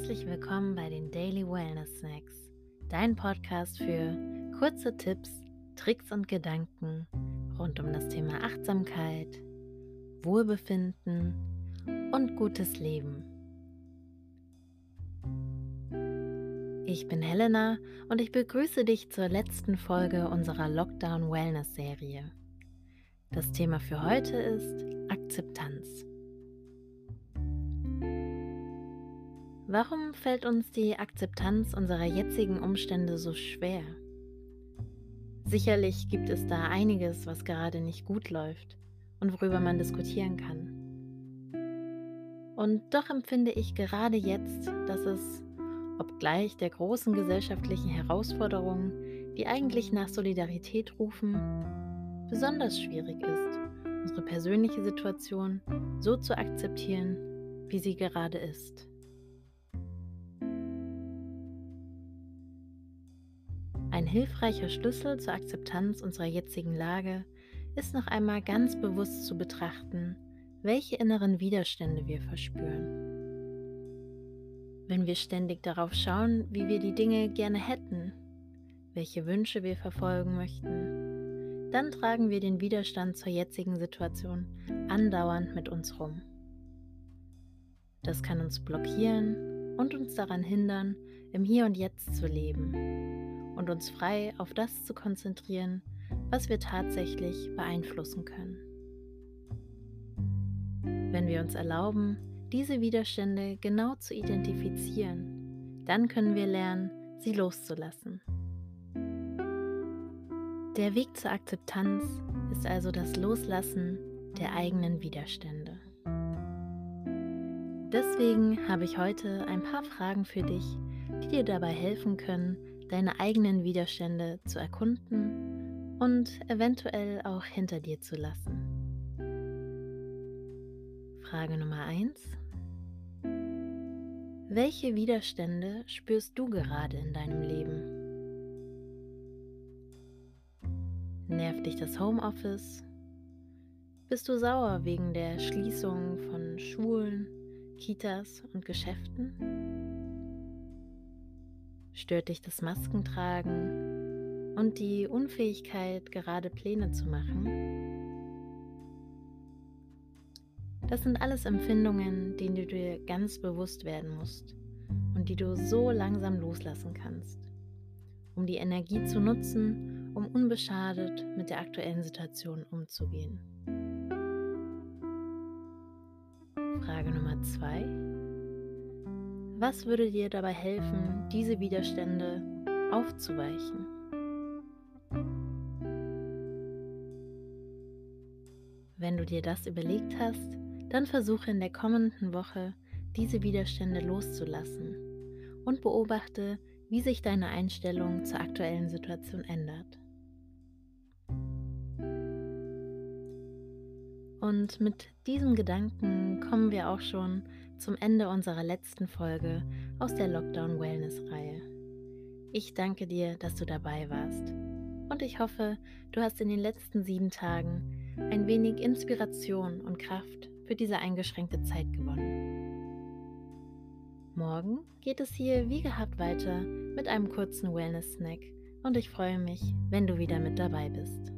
Herzlich willkommen bei den Daily Wellness Snacks, dein Podcast für kurze Tipps, Tricks und Gedanken rund um das Thema Achtsamkeit, Wohlbefinden und gutes Leben. Ich bin Helena und ich begrüße dich zur letzten Folge unserer Lockdown Wellness Serie. Das Thema für heute ist Akzeptanz. Warum fällt uns die Akzeptanz unserer jetzigen Umstände so schwer? Sicherlich gibt es da einiges, was gerade nicht gut läuft und worüber man diskutieren kann. Und doch empfinde ich gerade jetzt, dass es, obgleich der großen gesellschaftlichen Herausforderungen, die eigentlich nach Solidarität rufen, besonders schwierig ist, unsere persönliche Situation so zu akzeptieren, wie sie gerade ist. Ein hilfreicher Schlüssel zur Akzeptanz unserer jetzigen Lage ist noch einmal ganz bewusst zu betrachten, welche inneren Widerstände wir verspüren. Wenn wir ständig darauf schauen, wie wir die Dinge gerne hätten, welche Wünsche wir verfolgen möchten, dann tragen wir den Widerstand zur jetzigen Situation andauernd mit uns rum. Das kann uns blockieren und uns daran hindern, im Hier und Jetzt zu leben uns frei auf das zu konzentrieren, was wir tatsächlich beeinflussen können. Wenn wir uns erlauben, diese Widerstände genau zu identifizieren, dann können wir lernen, sie loszulassen. Der Weg zur Akzeptanz ist also das Loslassen der eigenen Widerstände. Deswegen habe ich heute ein paar Fragen für dich, die dir dabei helfen können, deine eigenen Widerstände zu erkunden und eventuell auch hinter dir zu lassen. Frage Nummer 1. Welche Widerstände spürst du gerade in deinem Leben? Nervt dich das Homeoffice? Bist du sauer wegen der Schließung von Schulen, Kitas und Geschäften? Stört dich das Maskentragen und die Unfähigkeit, gerade Pläne zu machen? Das sind alles Empfindungen, denen du dir ganz bewusst werden musst und die du so langsam loslassen kannst, um die Energie zu nutzen, um unbeschadet mit der aktuellen Situation umzugehen. Frage Nummer zwei. Was würde dir dabei helfen, diese Widerstände aufzuweichen? Wenn du dir das überlegt hast, dann versuche in der kommenden Woche, diese Widerstände loszulassen und beobachte, wie sich deine Einstellung zur aktuellen Situation ändert. Und mit diesem Gedanken kommen wir auch schon zum Ende unserer letzten Folge aus der Lockdown Wellness Reihe. Ich danke dir, dass du dabei warst. Und ich hoffe, du hast in den letzten sieben Tagen ein wenig Inspiration und Kraft für diese eingeschränkte Zeit gewonnen. Morgen geht es hier wie gehabt weiter mit einem kurzen Wellness-Snack und ich freue mich, wenn du wieder mit dabei bist.